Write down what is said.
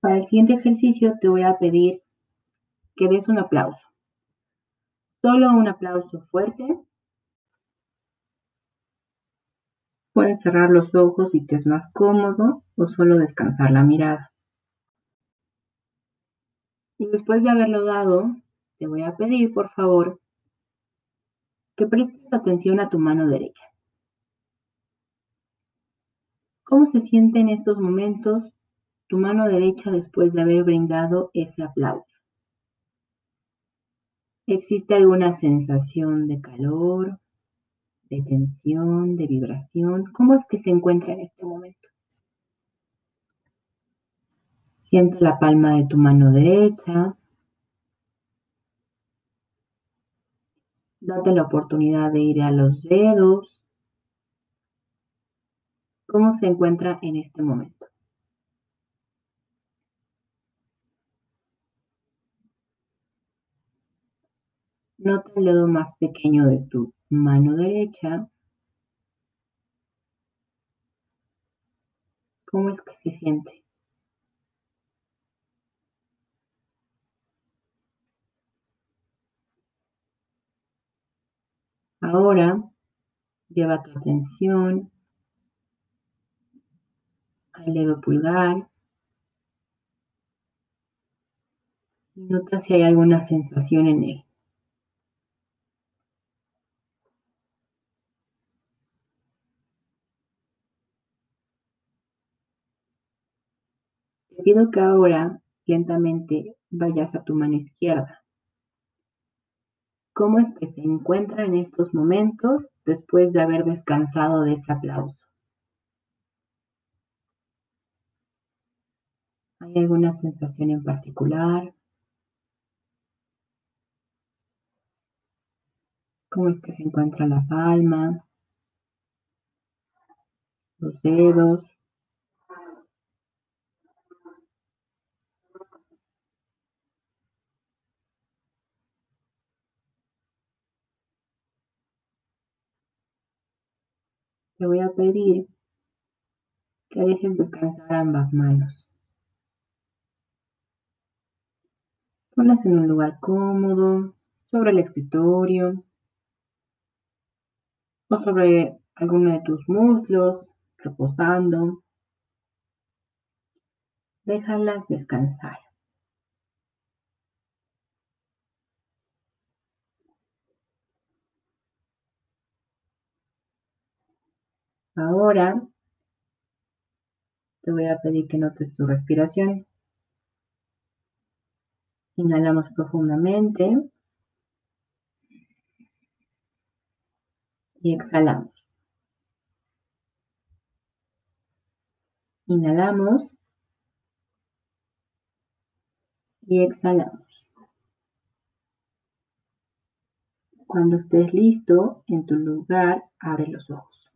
Para el siguiente ejercicio te voy a pedir que des un aplauso. Solo un aplauso fuerte. Pueden cerrar los ojos si te es más cómodo o solo descansar la mirada. Y después de haberlo dado, te voy a pedir, por favor, que prestes atención a tu mano derecha. ¿Cómo se siente en estos momentos tu mano derecha después de haber brindado ese aplauso? ¿Existe alguna sensación de calor, de tensión, de vibración? ¿Cómo es que se encuentra en este momento? Siente la palma de tu mano derecha. Date la oportunidad de ir a los dedos. ¿Cómo se encuentra en este momento? Nota el dedo más pequeño de tu mano derecha. ¿Cómo es que se siente? Ahora lleva tu atención al dedo pulgar y nota si hay alguna sensación en él. Pido que ahora lentamente vayas a tu mano izquierda. ¿Cómo es que se encuentra en estos momentos después de haber descansado de ese aplauso? ¿Hay alguna sensación en particular? ¿Cómo es que se encuentra la palma? Los dedos. Te voy a pedir que dejes descansar ambas manos. Ponlas en un lugar cómodo, sobre el escritorio o sobre alguno de tus muslos, reposando. Déjalas descansar. Ahora te voy a pedir que notes tu respiración. Inhalamos profundamente y exhalamos. Inhalamos y exhalamos. Cuando estés listo en tu lugar, abre los ojos.